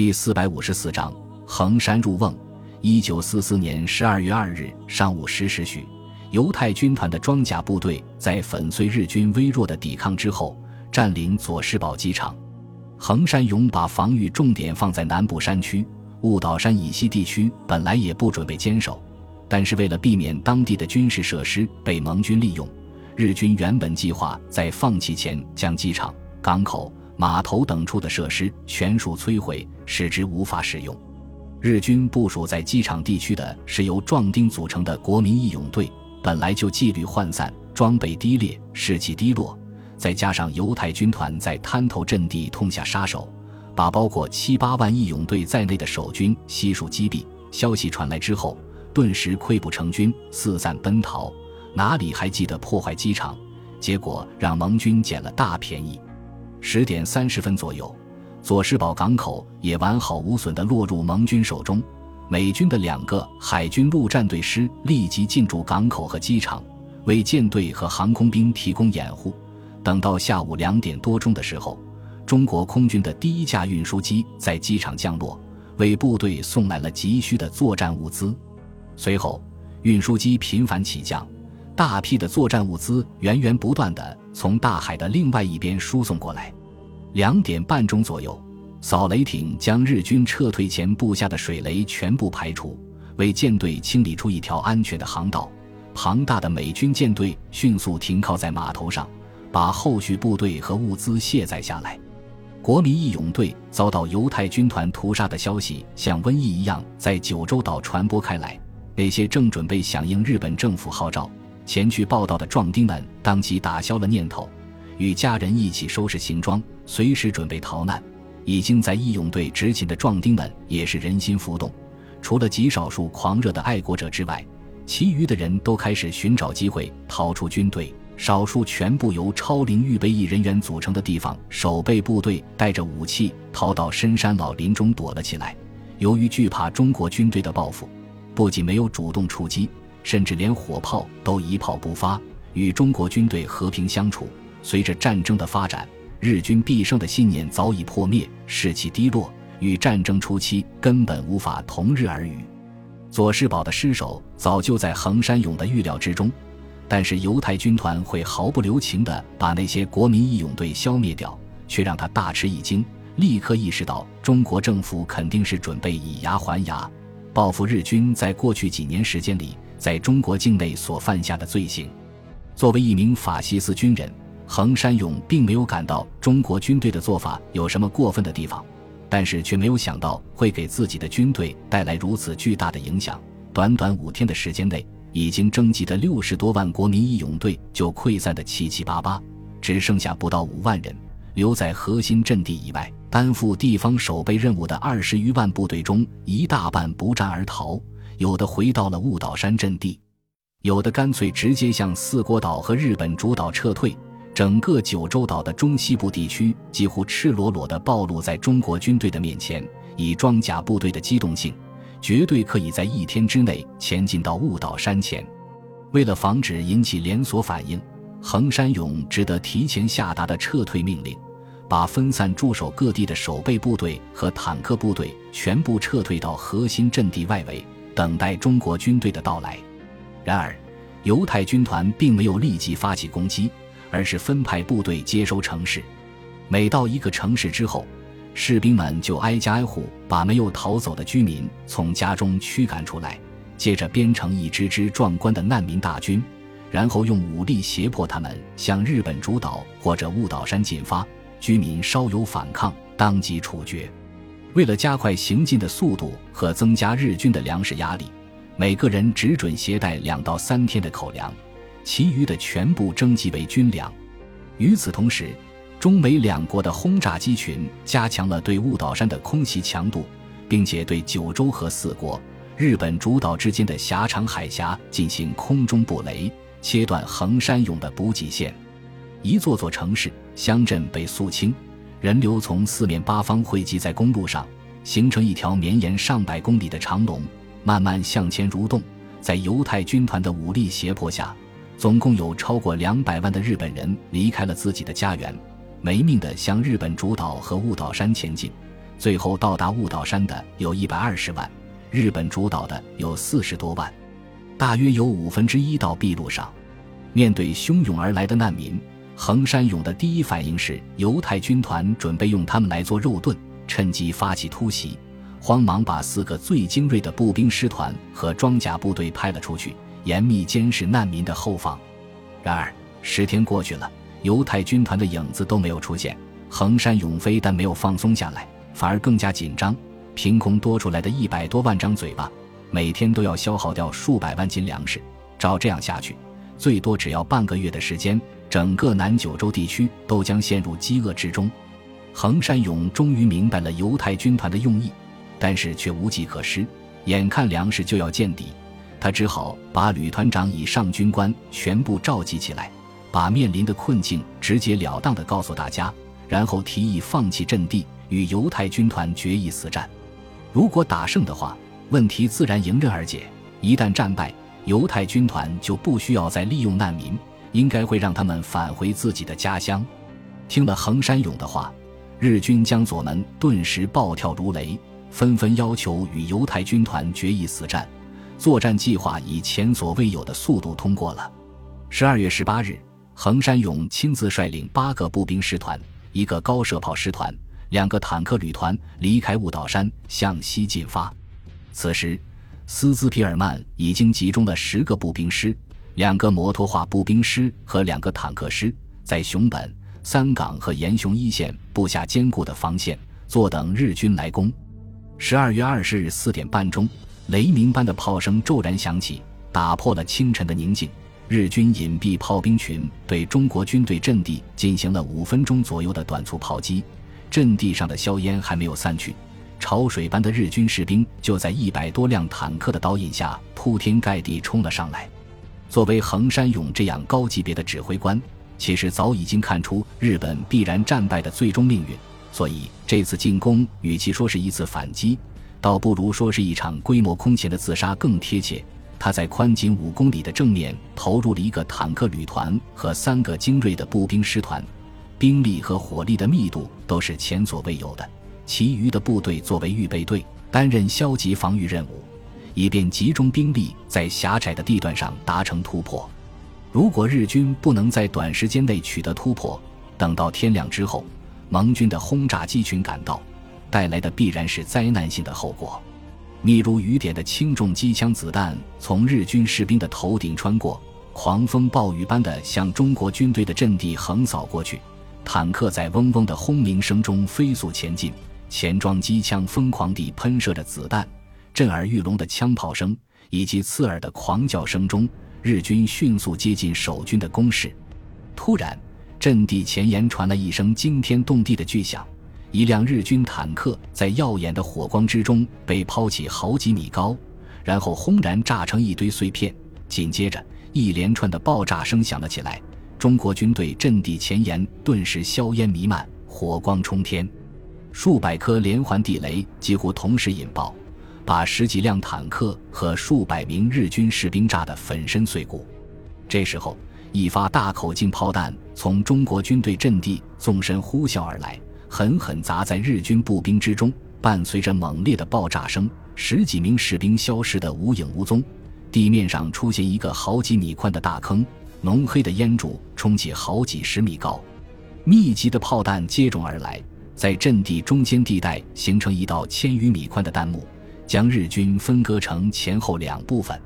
第四百五十四章衡山入瓮。一九四四年十二月二日上午十时许，犹太军团的装甲部队在粉碎日军微弱的抵抗之后，占领佐世保机场。横山勇把防御重点放在南部山区，雾岛山以西地区本来也不准备坚守，但是为了避免当地的军事设施被盟军利用，日军原本计划在放弃前将机场、港口。码头等处的设施全数摧毁，使之无法使用。日军部署在机场地区的是由壮丁组成的国民义勇队，本来就纪律涣散、装备低劣、士气低落，再加上犹太军团在滩头阵地痛下杀手，把包括七八万义勇队在内的守军悉数击毙。消息传来之后，顿时溃不成军，四散奔逃，哪里还记得破坏机场？结果让盟军捡了大便宜。十点三十分左右，佐世保港口也完好无损地落入盟军手中。美军的两个海军陆战队师立即进驻港口和机场，为舰队和航空兵提供掩护。等到下午两点多钟的时候，中国空军的第一架运输机在机场降落，为部队送来了急需的作战物资。随后，运输机频繁起降。大批的作战物资源源不断地从大海的另外一边输送过来。两点半钟左右，扫雷艇将日军撤退前布下的水雷全部排除，为舰队清理出一条安全的航道。庞大的美军舰队迅速停靠在码头上，把后续部队和物资卸载下来。国民义勇队遭到犹太军团屠杀的消息像瘟疫一样在九州岛传播开来。那些正准备响应日本政府号召。前去报道的壮丁们当即打消了念头，与家人一起收拾行装，随时准备逃难。已经在义勇队执勤的壮丁们也是人心浮动，除了极少数狂热的爱国者之外，其余的人都开始寻找机会逃出军队。少数全部由超龄预备役人员组成的地方守备部队带着武器逃到深山老林中躲了起来。由于惧怕中国军队的报复，不仅没有主动出击。甚至连火炮都一炮不发，与中国军队和平相处。随着战争的发展，日军必胜的信念早已破灭，士气低落，与战争初期根本无法同日而语。左世宝的失守早就在横山勇的预料之中，但是犹太军团会毫不留情地把那些国民义勇队消灭掉，却让他大吃一惊，立刻意识到中国政府肯定是准备以牙还牙，报复日军在过去几年时间里。在中国境内所犯下的罪行，作为一名法西斯军人，横山勇并没有感到中国军队的做法有什么过分的地方，但是却没有想到会给自己的军队带来如此巨大的影响。短短五天的时间内，已经征集的六十多万国民义勇队就溃散的七七八八，只剩下不到五万人留在核心阵地以外，担负地方守备任务的二十余万部队中，一大半不战而逃。有的回到了雾岛山阵地，有的干脆直接向四国岛和日本主岛撤退。整个九州岛的中西部地区几乎赤裸裸地暴露在中国军队的面前。以装甲部队的机动性，绝对可以在一天之内前进到雾岛山前。为了防止引起连锁反应，横山勇只得提前下达的撤退命令，把分散驻守各地的守备部队和坦克部队全部撤退到核心阵地外围。等待中国军队的到来。然而，犹太军团并没有立即发起攻击，而是分派部队接收城市。每到一个城市之后，士兵们就挨家挨户把没有逃走的居民从家中驱赶出来，接着编成一支支壮观的难民大军，然后用武力胁迫他们向日本主岛或者雾岛山进发。居民稍有反抗，当即处决。为了加快行进的速度和增加日军的粮食压力，每个人只准携带两到三天的口粮，其余的全部征集为军粮。与此同时，中美两国的轰炸机群加强了对雾岛山的空袭强度，并且对九州和四国、日本主岛之间的狭长海峡进行空中布雷，切断横山勇的补给线。一座座城市、乡镇被肃清。人流从四面八方汇集在公路上，形成一条绵延上百公里的长龙，慢慢向前蠕动。在犹太军团的武力胁迫下，总共有超过两百万的日本人离开了自己的家园，没命地向日本主岛和雾岛山前进。最后到达雾岛山的有一百二十万，日本主岛的有四十多万，大约有五分之一到秘鲁上。面对汹涌而来的难民，横山勇的第一反应是犹太军团准备用他们来做肉盾，趁机发起突袭。慌忙把四个最精锐的步兵师团和装甲部队派了出去，严密监视难民的后方。然而十天过去了，犹太军团的影子都没有出现。横山勇非但没有放松下来，反而更加紧张。凭空多出来的一百多万张嘴巴，每天都要消耗掉数百万斤粮食。照这样下去，最多只要半个月的时间，整个南九州地区都将陷入饥饿之中。横山勇终于明白了犹太军团的用意。但是却无计可施，眼看粮食就要见底，他只好把旅团长以上军官全部召集起来，把面临的困境直截了当地告诉大家，然后提议放弃阵地，与犹太军团决一死战。如果打胜的话，问题自然迎刃而解；一旦战败，犹太军团就不需要再利用难民，应该会让他们返回自己的家乡。听了横山勇的话，日军将左们顿时暴跳如雷。纷纷要求与犹太军团决一死战，作战计划以前所未有的速度通过了。十二月十八日，横山勇亲自率领八个步兵师团、一个高射炮师团、两个坦克旅团离开雾岛山，向西进发。此时，斯兹皮尔曼已经集中了十个步兵师、两个摩托化步兵师和两个坦克师，在熊本、三港和岩熊一线布下坚固的防线，坐等日军来攻。十二月二十日四点半钟，雷鸣般的炮声骤然响起，打破了清晨的宁静。日军隐蔽炮兵群对中国军队阵地进行了五分钟左右的短促炮击，阵地上的硝烟还没有散去，潮水般的日军士兵就在一百多辆坦克的导引下铺天盖地冲了上来。作为横山勇这样高级别的指挥官，其实早已经看出日本必然战败的最终命运。所以这次进攻，与其说是一次反击，倒不如说是一场规模空前的自杀更贴切。他在宽仅五公里的正面投入了一个坦克旅团和三个精锐的步兵师团，兵力和火力的密度都是前所未有的。其余的部队作为预备队，担任消极防御任务，以便集中兵力在狭窄的地段上达成突破。如果日军不能在短时间内取得突破，等到天亮之后。盟军的轰炸机群赶到，带来的必然是灾难性的后果。密如雨点的轻重机枪子弹从日军士兵的头顶穿过，狂风暴雨般的向中国军队的阵地横扫过去。坦克在嗡嗡的轰鸣声中飞速前进，前装机枪疯狂地喷射着子弹，震耳欲聋的枪炮声以及刺耳的狂叫声中，日军迅速接近守军的攻势。突然。阵地前沿传来一声惊天动地的巨响，一辆日军坦克在耀眼的火光之中被抛起好几米高，然后轰然炸成一堆碎片。紧接着，一连串的爆炸声响了起来，中国军队阵地前沿顿时硝烟弥漫，火光冲天，数百颗连环地雷几乎同时引爆，把十几辆坦克和数百名日军士兵炸得粉身碎骨。这时候，一发大口径炮弹从中国军队阵地纵身呼啸而来，狠狠砸在日军步兵之中。伴随着猛烈的爆炸声，十几名士兵消失得无影无踪。地面上出现一个好几米宽的大坑，浓黑的烟柱冲起好几十米高。密集的炮弹接踵而来，在阵地中间地带形成一道千余米宽的弹幕，将日军分割成前后两部分。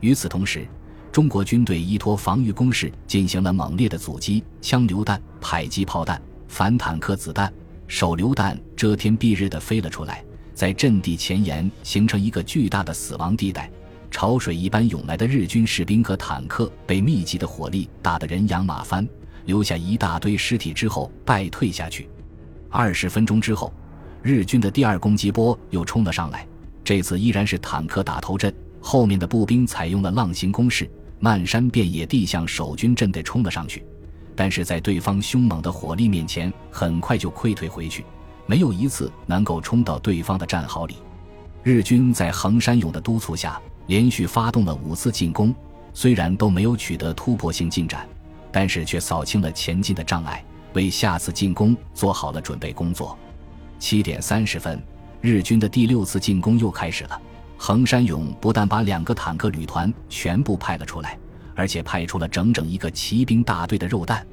与此同时，中国军队依托防御工事进行了猛烈的阻击，枪榴弹、迫击炮弹、反坦克子弹、手榴弹遮天蔽日地飞了出来，在阵地前沿形成一个巨大的死亡地带。潮水一般涌来的日军士兵和坦克被密集的火力打得人仰马翻，留下一大堆尸体之后败退下去。二十分钟之后，日军的第二攻击波又冲了上来，这次依然是坦克打头阵，后面的步兵采用了浪形攻势。漫山遍野地向守军阵地冲了上去，但是在对方凶猛的火力面前，很快就溃退回去，没有一次能够冲到对方的战壕里。日军在横山勇的督促下，连续发动了五次进攻，虽然都没有取得突破性进展，但是却扫清了前进的障碍，为下次进攻做好了准备工作。七点三十分，日军的第六次进攻又开始了。横山勇不但把两个坦克旅团全部派了出来，而且派出了整整一个骑兵大队的肉弹。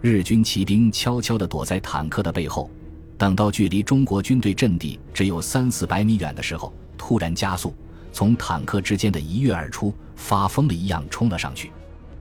日军骑兵悄悄地躲在坦克的背后，等到距离中国军队阵地只有三四百米远的时候，突然加速，从坦克之间的一跃而出，发疯了一样冲了上去。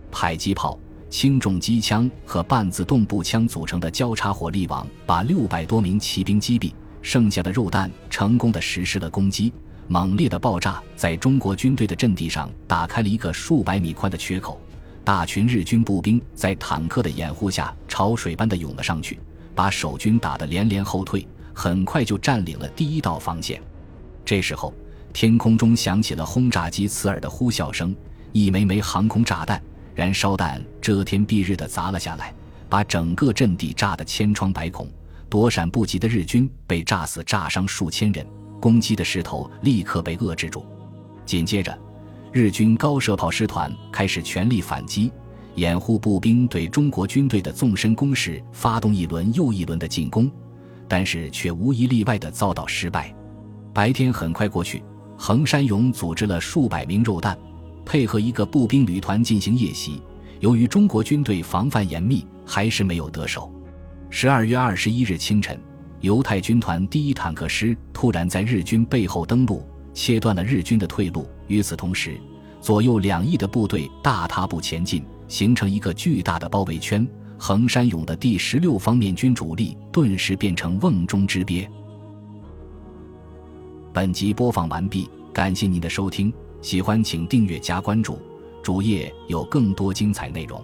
迫击炮、轻重机枪和半自动步枪组成的交叉火力网，把六百多名骑兵击毙，剩下的肉弹成功的实施了攻击。猛烈的爆炸在中国军队的阵地上打开了一个数百米宽的缺口，大群日军步兵在坦克的掩护下潮水般的涌了上去，把守军打得连连后退，很快就占领了第一道防线。这时候，天空中响起了轰炸机刺耳的呼啸声，一枚枚航空炸弹、燃烧弹遮天蔽日的砸了下来，把整个阵地炸得千疮百孔，躲闪不及的日军被炸死、炸伤数千人。攻击的势头立刻被遏制住，紧接着，日军高射炮师团开始全力反击，掩护步兵对中国军队的纵深攻势发动一轮又一轮的进攻，但是却无一例外的遭到失败。白天很快过去，横山勇组织了数百名肉弹，配合一个步兵旅团进行夜袭。由于中国军队防范严密，还是没有得手。十二月二十一日清晨。犹太军团第一坦克师突然在日军背后登陆，切断了日军的退路。与此同时，左右两翼的部队大踏步前进，形成一个巨大的包围圈。横山勇的第十六方面军主力顿时变成瓮中之鳖。本集播放完毕，感谢您的收听，喜欢请订阅加关注，主页有更多精彩内容。